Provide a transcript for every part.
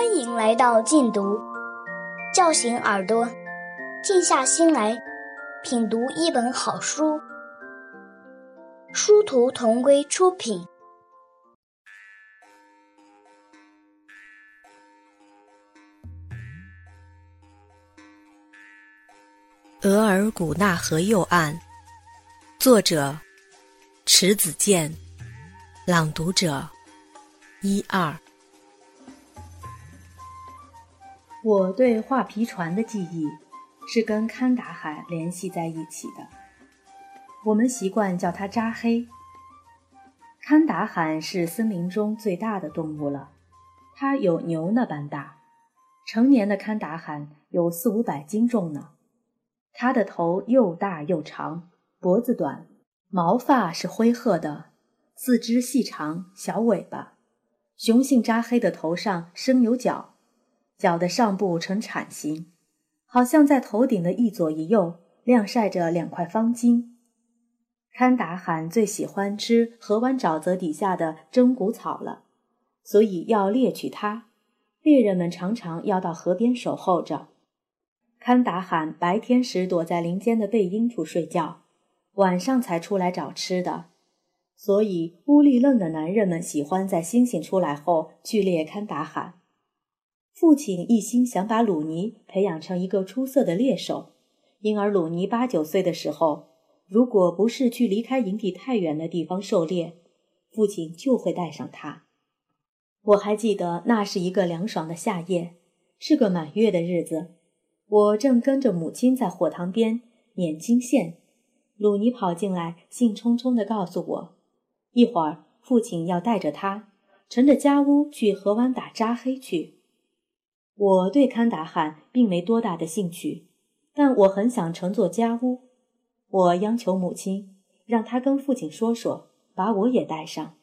欢迎来到禁读，叫醒耳朵，静下心来品读一本好书。殊途同归出品，《额尔古纳河右岸》，作者迟子建，朗读者一二。我对画皮船的记忆是跟堪达海联系在一起的。我们习惯叫它扎黑。堪达罕是森林中最大的动物了，它有牛那般大，成年的堪达罕有四五百斤重呢。它的头又大又长，脖子短，毛发是灰褐的，四肢细长，小尾巴。雄性扎黑的头上生有角。脚的上部呈铲形，好像在头顶的一左一右晾晒着两块方巾。堪达罕最喜欢吃河湾沼泽底下的蒸谷草了，所以要猎取它。猎人们常常要到河边守候着。堪达罕白天时躲在林间的背阴处睡觉，晚上才出来找吃的。所以乌力楞的男人们喜欢在星星出来后去猎堪达罕。父亲一心想把鲁尼培养成一个出色的猎手，因而鲁尼八九岁的时候，如果不是去离开营地太远的地方狩猎，父亲就会带上他。我还记得那是一个凉爽的夏夜，是个满月的日子，我正跟着母亲在火塘边捻金线，鲁尼跑进来，兴冲冲地告诉我，一会儿父亲要带着他乘着家屋去河湾打扎黑去。我对堪达汉并没多大的兴趣，但我很想乘坐家屋。我央求母亲，让她跟父亲说说，把我也带上。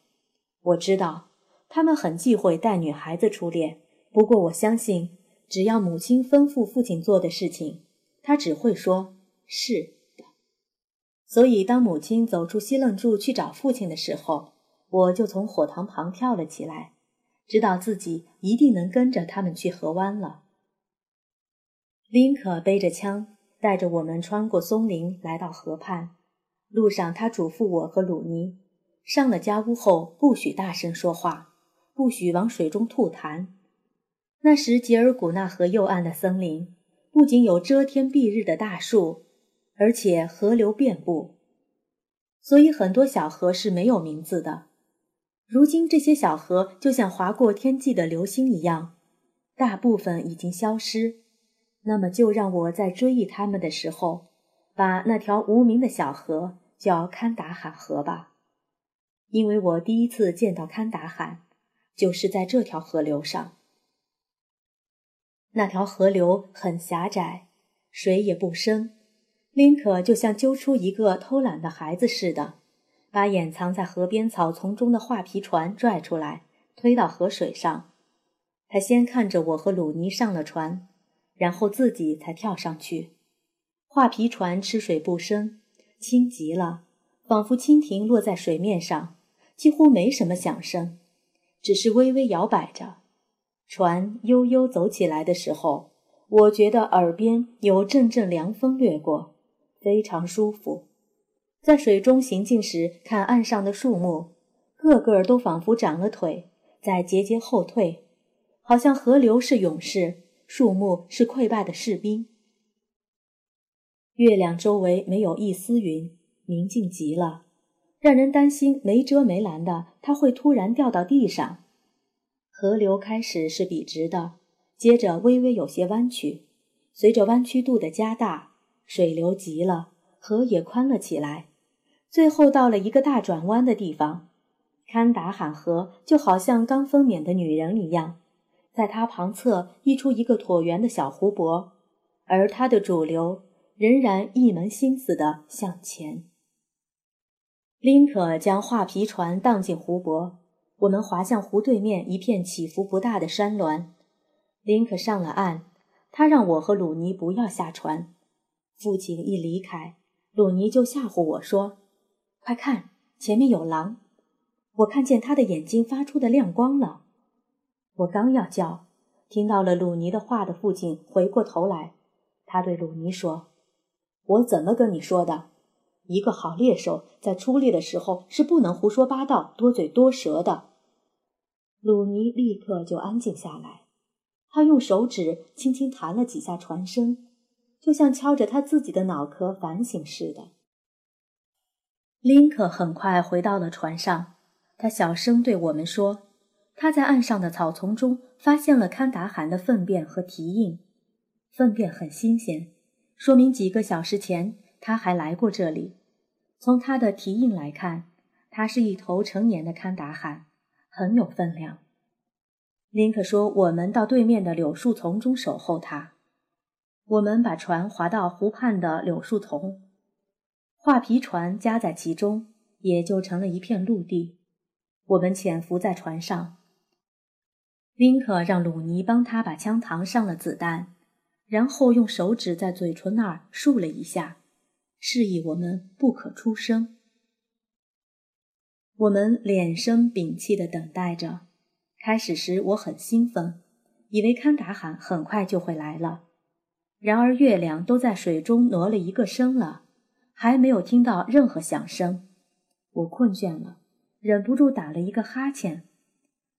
我知道他们很忌讳带女孩子出猎，不过我相信，只要母亲吩咐父亲做的事情，他只会说是的。所以，当母亲走出西楞柱去找父亲的时候，我就从火塘旁跳了起来。知道自己一定能跟着他们去河湾了。林可背着枪，带着我们穿过松林，来到河畔。路上，他嘱咐我和鲁尼，上了家屋后不许大声说话，不许往水中吐痰。那时，吉尔古纳河右岸的森林不仅有遮天蔽日的大树，而且河流遍布，所以很多小河是没有名字的。如今这些小河就像划过天际的流星一样，大部分已经消失。那么，就让我在追忆他们的时候，把那条无名的小河叫堪达罕河吧，因为我第一次见到堪达罕，就是在这条河流上。那条河流很狭窄，水也不深，林可就像揪出一个偷懒的孩子似的。把掩藏在河边草丛中的画皮船拽出来，推到河水上。他先看着我和鲁尼上了船，然后自己才跳上去。画皮船吃水不深，轻极了，仿佛蜻蜓落在水面上，几乎没什么响声，只是微微摇摆着。船悠悠走起来的时候，我觉得耳边有阵阵凉风掠过，非常舒服。在水中行进时，看岸上的树木，个个都仿佛长了腿，在节节后退，好像河流是勇士，树木是溃败的士兵。月亮周围没有一丝云，明净极了，让人担心没遮没拦的，它会突然掉到地上。河流开始是笔直的，接着微微有些弯曲，随着弯曲度的加大，水流急了。河也宽了起来，最后到了一个大转弯的地方，堪达罕河就好像刚分娩的女人一样，在它旁侧溢出一个椭圆的小湖泊，而它的主流仍然一门心思地向前。林可将画皮船荡进湖泊，我们划向湖对面一片起伏不大的山峦。林可上了岸，他让我和鲁尼不要下船。父亲一离开。鲁尼就吓唬我说：“快看，前面有狼！我看见他的眼睛发出的亮光了。”我刚要叫，听到了鲁尼的话的父亲回过头来，他对鲁尼说：“我怎么跟你说的？一个好猎手在出猎的时候是不能胡说八道、多嘴多舌的。”鲁尼立刻就安静下来，他用手指轻轻弹了几下船身，就像敲着他自己的脑壳反省似的。林克很快回到了船上，他小声对我们说：“他在岸上的草丛中发现了堪达罕的粪便和蹄印，粪便很新鲜，说明几个小时前他还来过这里。从他的蹄印来看，他是一头成年的堪达罕，很有分量。”林克说：“我们到对面的柳树丛中守候他。我们把船划到湖畔的柳树丛。”画皮船夹在其中，也就成了一片陆地。我们潜伏在船上。林克让鲁尼帮他把枪膛上了子弹，然后用手指在嘴唇那儿竖了一下，示意我们不可出声。我们敛声屏气地等待着。开始时我很兴奋，以为堪达罕很快就会来了。然而月亮都在水中挪了一个身了。还没有听到任何响声，我困倦了，忍不住打了一个哈欠。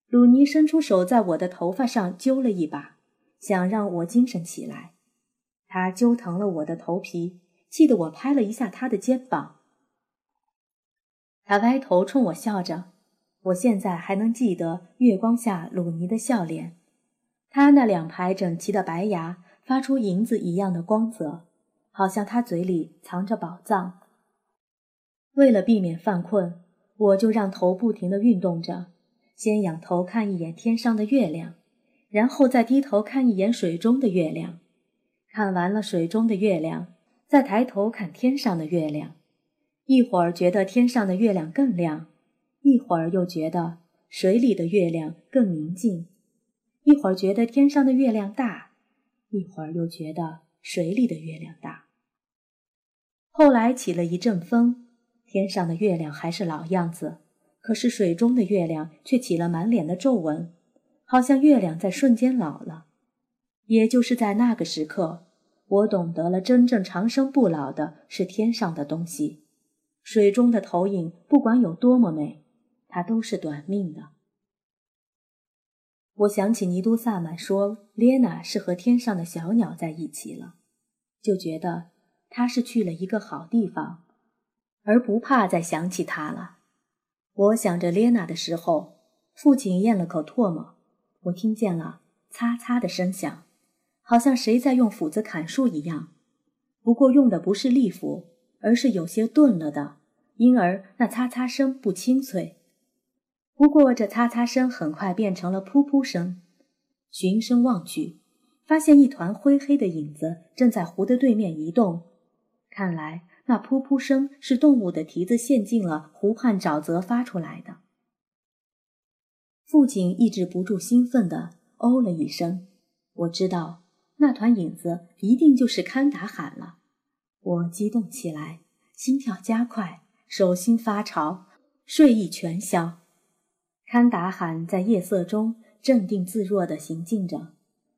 鲁尼伸出手在我的头发上揪了一把，想让我精神起来。他揪疼了我的头皮，气得我拍了一下他的肩膀。他歪头冲我笑着，我现在还能记得月光下鲁尼的笑脸，他那两排整齐的白牙发出银子一样的光泽。好像他嘴里藏着宝藏。为了避免犯困，我就让头不停地运动着，先仰头看一眼天上的月亮，然后再低头看一眼水中的月亮。看完了水中的月亮，再抬头看天上的月亮。一会儿觉得天上的月亮更亮，一会儿又觉得水里的月亮更明净。一会儿觉得天上的月亮大，一会儿又觉得水里的月亮大。后来起了一阵风，天上的月亮还是老样子，可是水中的月亮却起了满脸的皱纹，好像月亮在瞬间老了。也就是在那个时刻，我懂得了真正长生不老的是天上的东西，水中的投影不管有多么美，它都是短命的。我想起尼都萨满说列娜是和天上的小鸟在一起了，就觉得。他是去了一个好地方，而不怕再想起他了。我想着列娜的时候，父亲咽了口唾沫，我听见了擦擦的声响，好像谁在用斧子砍树一样。不过用的不是利斧，而是有些钝了的，因而那擦擦声不清脆。不过这擦擦声很快变成了噗噗声。循声望去，发现一团灰黑的影子正在湖的对面移动。看来那噗噗声是动物的蹄子陷进了湖畔沼泽发出来的。父亲抑制不住兴奋地哦了一声。我知道那团影子一定就是堪达罕了。我激动起来，心跳加快，手心发潮，睡意全消。堪达罕在夜色中镇定自若地行进着，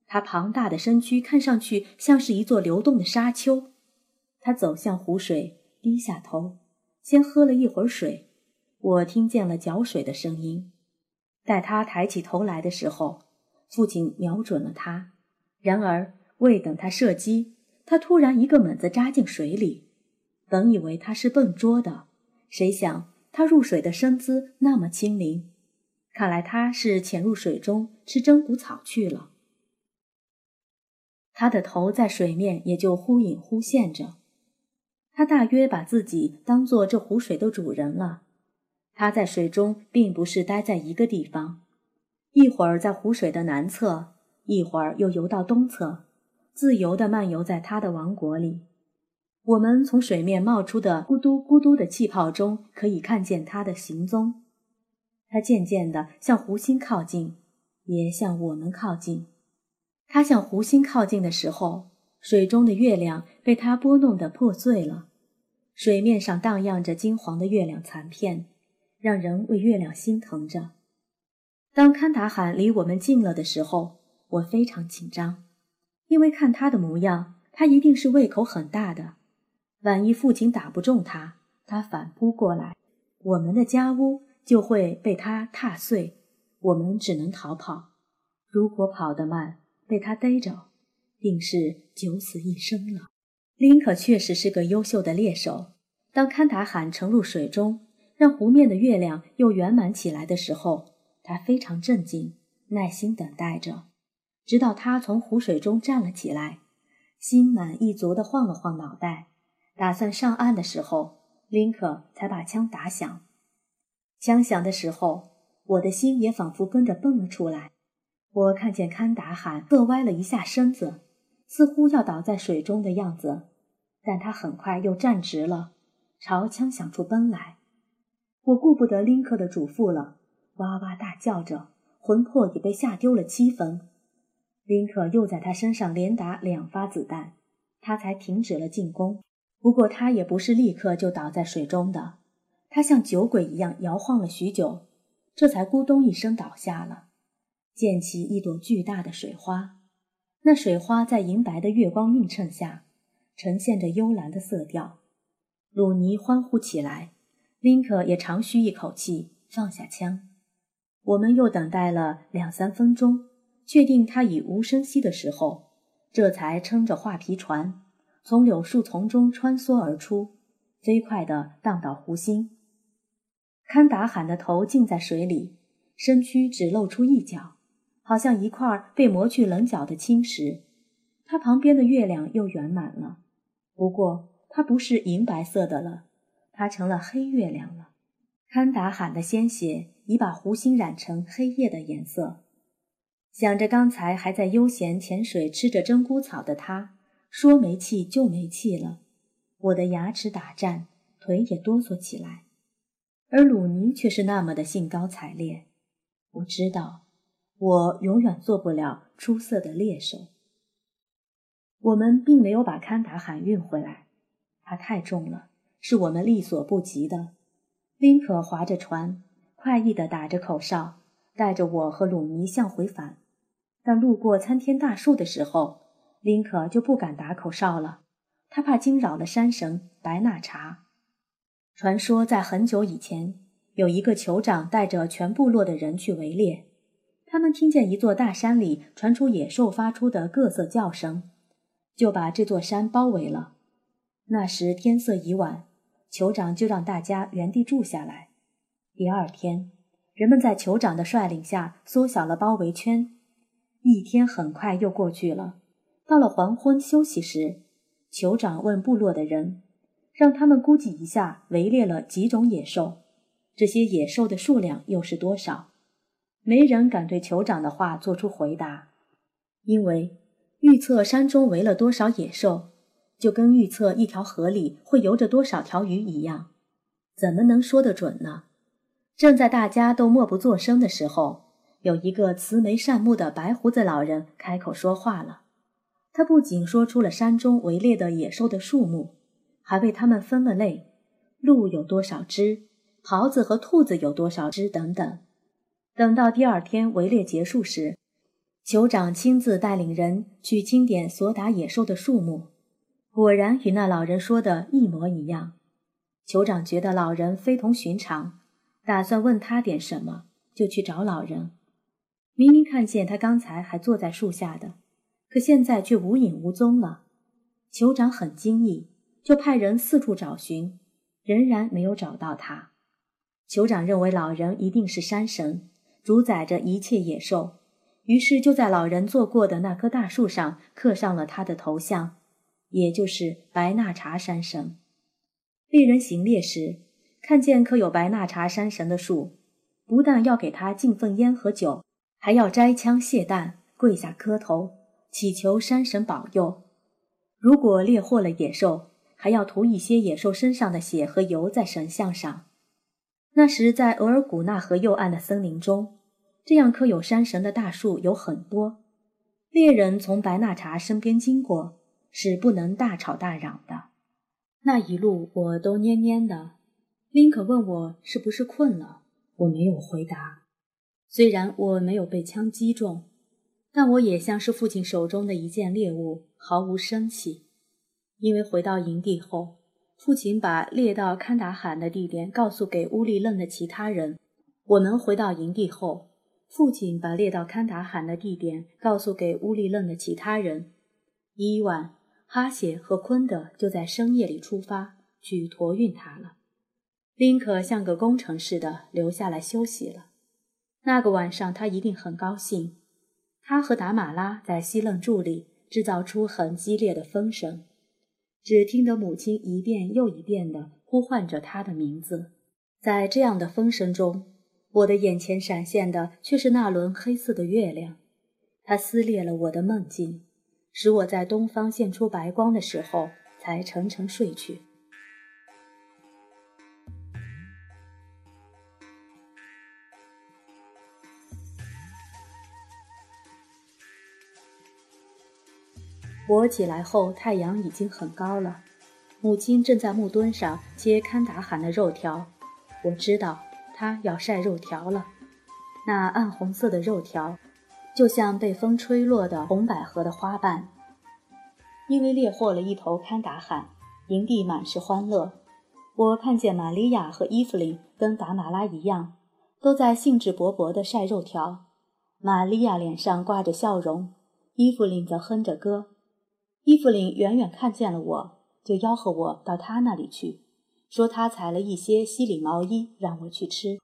他庞大的身躯看上去像是一座流动的沙丘。他走向湖水，低下头，先喝了一会儿水。我听见了搅水的声音。待他抬起头来的时候，父亲瞄准了他。然而未等他射击，他突然一个猛子扎进水里。本以为他是笨拙的，谁想他入水的身姿那么轻灵，看来他是潜入水中吃真骨草去了。他的头在水面也就忽隐忽现着。他大约把自己当做这湖水的主人了。他在水中并不是待在一个地方，一会儿在湖水的南侧，一会儿又游到东侧，自由地漫游在他的王国里。我们从水面冒出的咕嘟咕嘟的气泡中可以看见他的行踪。他渐渐地向湖心靠近，也向我们靠近。他向湖心靠近的时候。水中的月亮被他拨弄得破碎了，水面上荡漾着金黄的月亮残片，让人为月亮心疼着。当堪达罕离我们近了的时候，我非常紧张，因为看他的模样，他一定是胃口很大的。万一父亲打不中他，他反扑过来，我们的家屋就会被他踏碎，我们只能逃跑。如果跑得慢，被他逮着，定是九死一生了。林可确实是个优秀的猎手。当堪达罕沉入水中，让湖面的月亮又圆满起来的时候，他非常镇静，耐心等待着，直到他从湖水中站了起来，心满意足地晃了晃脑袋，打算上岸的时候，林可才把枪打响。枪响的时候，我的心也仿佛跟着蹦了出来。我看见堪达罕侧歪了一下身子，似乎要倒在水中的样子，但他很快又站直了。朝枪响处奔来，我顾不得林克的嘱咐了，哇哇大叫着，魂魄已被吓丢了七分。林克又在他身上连打两发子弹，他才停止了进攻。不过他也不是立刻就倒在水中的，他像酒鬼一样摇晃了许久，这才咕咚一声倒下了，溅起一朵巨大的水花。那水花在银白的月光映衬下，呈现着幽蓝的色调。鲁尼欢呼起来，林克也长吁一口气，放下枪。我们又等待了两三分钟，确定他已无声息的时候，这才撑着画皮船从柳树丛中穿梭而出，飞快地荡到湖心。堪达罕的头浸在水里，身躯只露出一角，好像一块被磨去棱角的青石。他旁边的月亮又圆满了，不过。它不是银白色的了，它成了黑月亮了。堪达罕的鲜血已把湖心染成黑夜的颜色。想着刚才还在悠闲潜水、吃着珍菇草的他，说没气就没气了，我的牙齿打颤，腿也哆嗦起来。而鲁尼却是那么的兴高采烈。我知道，我永远做不了出色的猎手。我们并没有把堪达罕运回来。它太重了，是我们力所不及的。林可划着船，快意地打着口哨，带着我和鲁尼向回返。但路过参天大树的时候，林可就不敢打口哨了，他怕惊扰了山神白纳查。传说在很久以前，有一个酋长带着全部落的人去围猎，他们听见一座大山里传出野兽发出的各色叫声，就把这座山包围了。那时天色已晚，酋长就让大家原地住下来。第二天，人们在酋长的率领下缩小了包围圈。一天很快又过去了。到了黄昏休息时，酋长问部落的人，让他们估计一下围猎了几种野兽，这些野兽的数量又是多少？没人敢对酋长的话做出回答，因为预测山中围了多少野兽。就跟预测一条河里会游着多少条鱼一样，怎么能说得准呢？正在大家都默不作声的时候，有一个慈眉善目的白胡子老人开口说话了。他不仅说出了山中围猎的野兽的数目，还为他们分了类：鹿有多少只，狍子和兔子有多少只等等。等到第二天围猎结束时，酋长亲自带领人去清点所打野兽的数目。果然与那老人说的一模一样。酋长觉得老人非同寻常，打算问他点什么，就去找老人。明明看见他刚才还坐在树下的，可现在却无影无踪了。酋长很惊异，就派人四处找寻，仍然没有找到他。酋长认为老人一定是山神，主宰着一切野兽，于是就在老人坐过的那棵大树上刻上了他的头像。也就是白纳查山神，猎人行猎时看见刻有白纳查山神的树，不但要给他敬份烟和酒，还要摘枪卸弹，跪下磕头，祈求山神保佑。如果猎获了野兽，还要涂一些野兽身上的血和油在神像上。那时在额尔古纳河右岸的森林中，这样刻有山神的大树有很多。猎人从白纳查身边经过。是不能大吵大嚷的。那一路我都蔫蔫的。林可问我是不是困了，我没有回答。虽然我没有被枪击中，但我也像是父亲手中的一件猎物，毫无生气。因为回到营地后，父亲把猎到堪达罕的地点告诉给乌力楞的其他人。我们回到营地后，父亲把猎到堪达罕的地点告诉给乌力楞的其他人。伊万、哈谢和昆德就在深夜里出发去驮运他了。林可像个工程似的留下来休息了。那个晚上，他一定很高兴。他和达马拉在西楞柱里制造出很激烈的风声。只听得母亲一遍又一遍地呼唤着他的名字，在这样的风声中，我的眼前闪现的却是那轮黑色的月亮，它撕裂了我的梦境，使我在东方现出白光的时候才沉沉睡去。我起来后，太阳已经很高了。母亲正在木墩上切堪达罕的肉条，我知道他要晒肉条了。那暗红色的肉条，就像被风吹落的红百合的花瓣。因为猎获了一头堪达罕，营地满是欢乐。我看见玛利亚和伊芙琳跟达马拉一样，都在兴致勃勃地晒肉条。玛利亚脸上挂着笑容，伊芙琳则哼着歌。伊芙琳远远看见了我，就吆喝我到她那里去，说他采了一些西里毛衣让我去吃。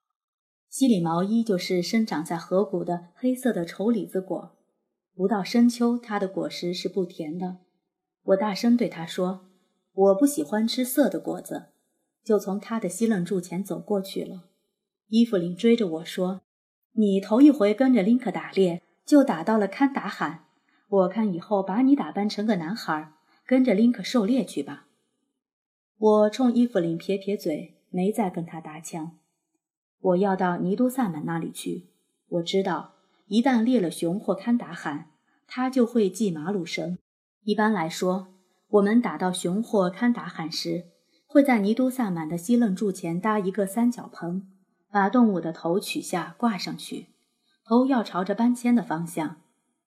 西里毛衣就是生长在河谷的黑色的丑李子果，不到深秋，它的果实是不甜的。我大声对他说：“我不喜欢吃涩的果子。”就从他的西楞柱前走过去了。伊芙琳追着我说：“你头一回跟着林克打猎，就打到了堪达罕。”我看以后把你打扮成个男孩，跟着林克狩猎去吧。我冲伊芙琳撇撇嘴，没再跟他搭腔。我要到尼都萨满那里去。我知道，一旦猎了熊或堪达罕，他就会系马鲁绳。一般来说，我们打到熊或堪达罕时，会在尼都萨满的西楞柱前搭一个三角棚，把动物的头取下挂上去，头要朝着搬迁的方向，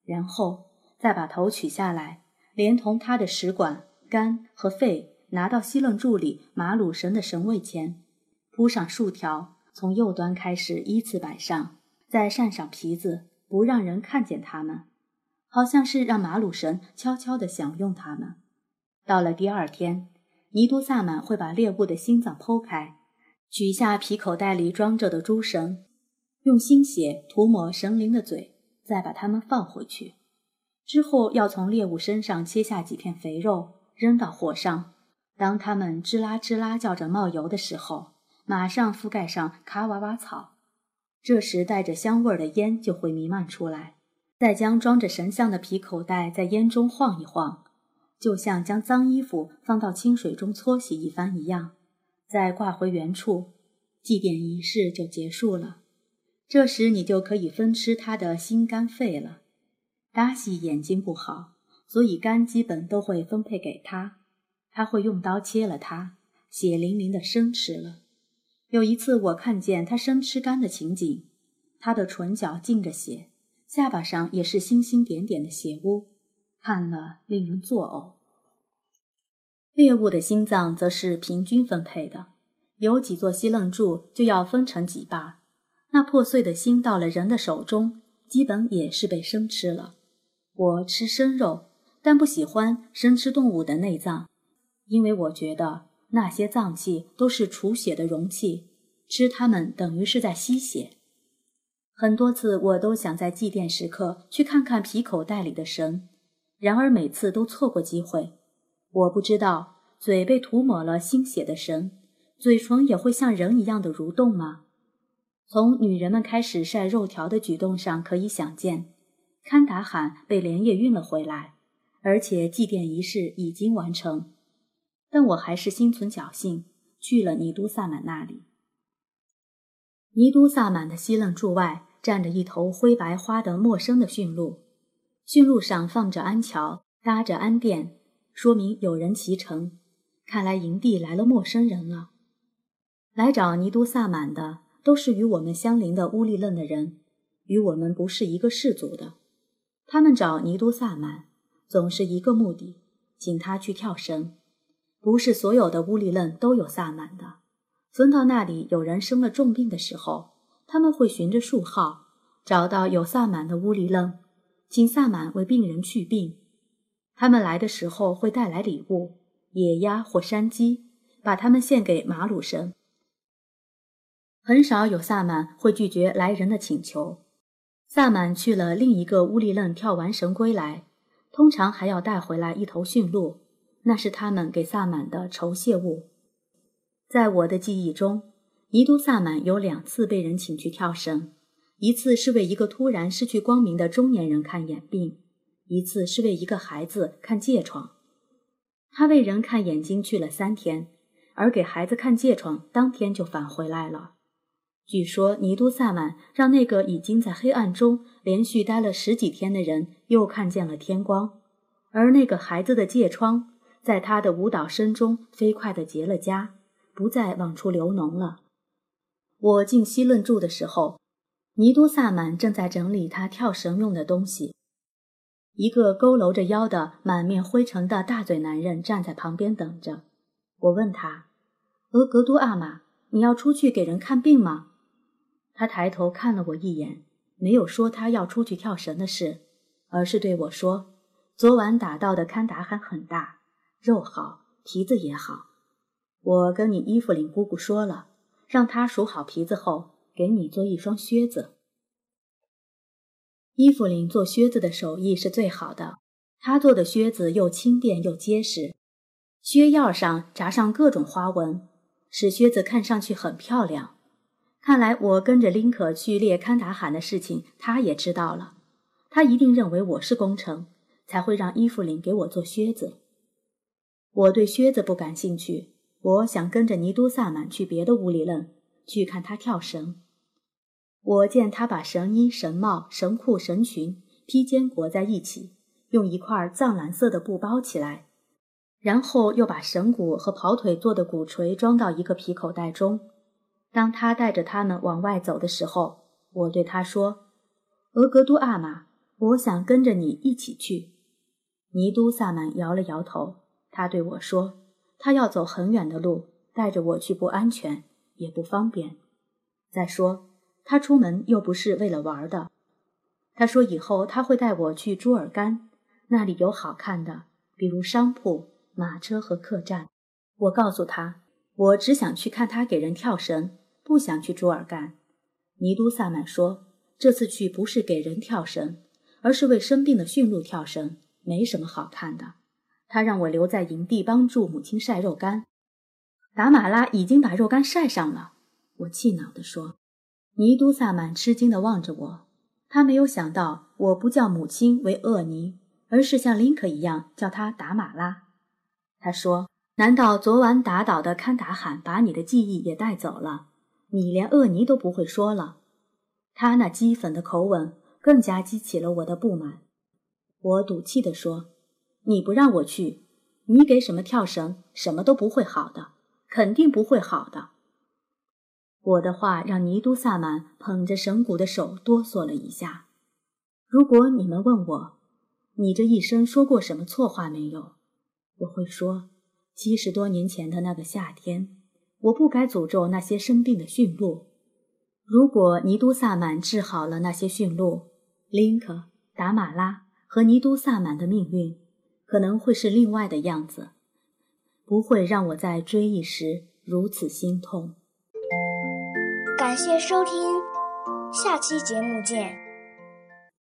然后。再把头取下来，连同它的食管、肝和肺拿到西楞柱里马鲁神的神位前，铺上树条，从右端开始依次摆上，再扇上皮子，不让人看见它们，好像是让马鲁神悄悄地享用它们。到了第二天，尼都萨满会把猎物的心脏剖开，取下皮口袋里装着的猪绳，用鲜血涂抹神灵的嘴，再把它们放回去。之后要从猎物身上切下几片肥肉，扔到火上。当它们吱啦吱啦叫着冒油的时候，马上覆盖上卡瓦瓦草。这时带着香味的烟就会弥漫出来。再将装着神像的皮口袋在烟中晃一晃，就像将脏衣服放到清水中搓洗一番一样，再挂回原处，祭奠仪式就结束了。这时你就可以分吃他的心肝肺了。达西眼睛不好，所以肝基本都会分配给他。他会用刀切了它，血淋淋的生吃了。有一次，我看见他生吃肝的情景，他的唇角浸着血，下巴上也是星星点点的血污，看了令人作呕。猎物的心脏则是平均分配的，有几座西楞柱就要分成几把。那破碎的心到了人的手中，基本也是被生吃了。我吃生肉，但不喜欢生吃动物的内脏，因为我觉得那些脏器都是储血的容器，吃它们等于是在吸血。很多次我都想在祭奠时刻去看看皮口袋里的神，然而每次都错过机会。我不知道嘴被涂抹了鲜血的神，嘴唇也会像人一样的蠕动吗？从女人们开始晒肉条的举动上可以想见。堪达罕被连夜运了回来，而且祭奠仪式已经完成，但我还是心存侥幸，去了尼都萨满那里。尼都萨满的西楞柱外站着一头灰白花的陌生的驯鹿，驯鹿上放着鞍桥，搭着鞍垫，说明有人骑乘。看来营地来了陌生人了。来找尼都萨满的都是与我们相邻的乌力楞的人，与我们不是一个氏族的。他们找尼都萨满，总是一个目的，请他去跳绳。不是所有的乌里楞都有萨满的。分到那里有人生了重病的时候，他们会循着树号找到有萨满的乌里楞，请萨满为病人去病。他们来的时候会带来礼物，野鸭或山鸡，把它们献给马鲁神。很少有萨满会拒绝来人的请求。萨满去了另一个乌里楞跳完绳归来，通常还要带回来一头驯鹿，那是他们给萨满的酬谢物。在我的记忆中，尼都萨满有两次被人请去跳绳，一次是为一个突然失去光明的中年人看眼病，一次是为一个孩子看疥疮。他为人看眼睛去了三天，而给孩子看疥疮当天就返回来了。据说尼都萨满让那个已经在黑暗中连续待了十几天的人又看见了天光，而那个孩子的疥疮在他的舞蹈声中飞快地结了痂，不再往出流脓了。我静息论住的时候，尼都萨满正在整理他跳绳用的东西，一个佝偻着腰的满面灰尘的大嘴男人站在旁边等着。我问他：“俄格都阿玛，你要出去给人看病吗？”他抬头看了我一眼，没有说他要出去跳绳的事，而是对我说：“昨晚打到的堪达罕很大，肉好，皮子也好。我跟你伊芙琳姑姑说了，让她数好皮子后，给你做一双靴子。伊芙琳做靴子的手艺是最好的，她做的靴子又轻便又结实，靴腰上扎上各种花纹，使靴子看上去很漂亮。”看来我跟着林可去猎堪达罕的事情，他也知道了。他一定认为我是功臣，才会让伊芙琳给我做靴子。我对靴子不感兴趣，我想跟着尼都萨满去别的屋里愣，去看他跳绳。我见他把绳衣、绳帽、绳裤、绳裙披肩裹在一起，用一块藏蓝色的布包起来，然后又把绳骨和跑腿做的鼓槌装到一个皮口袋中。当他带着他们往外走的时候，我对他说：“俄格都阿玛，我想跟着你一起去。”尼都萨满摇了摇头。他对我说：“他要走很远的路，带着我去不安全，也不方便。再说，他出门又不是为了玩的。”他说：“以后他会带我去朱尔干，那里有好看的，比如商铺、马车和客栈。”我告诉他：“我只想去看他给人跳绳。”不想去朱尔干，尼都萨满说：“这次去不是给人跳绳，而是为生病的驯鹿跳绳，没什么好看的。”他让我留在营地帮助母亲晒肉干。达马拉已经把肉干晒上了，我气恼地说。尼都萨满吃惊地望着我，他没有想到我不叫母亲为厄尼，而是像林可一样叫他达马拉。他说：“难道昨晚打倒的堪达罕把你的记忆也带走了？”你连厄尼都不会说了，他那讥讽的口吻更加激起了我的不满。我赌气地说：“你不让我去，你给什么跳绳，什么都不会好的，肯定不会好的。”我的话让尼都萨满捧着绳骨的手哆嗦了一下。如果你们问我，你这一生说过什么错话没有？我会说，七十多年前的那个夏天。我不该诅咒那些生病的驯鹿。如果尼都萨满治好了那些驯鹿，林克、达马拉和尼都萨满的命运可能会是另外的样子，不会让我在追忆时如此心痛。感谢收听，下期节目见。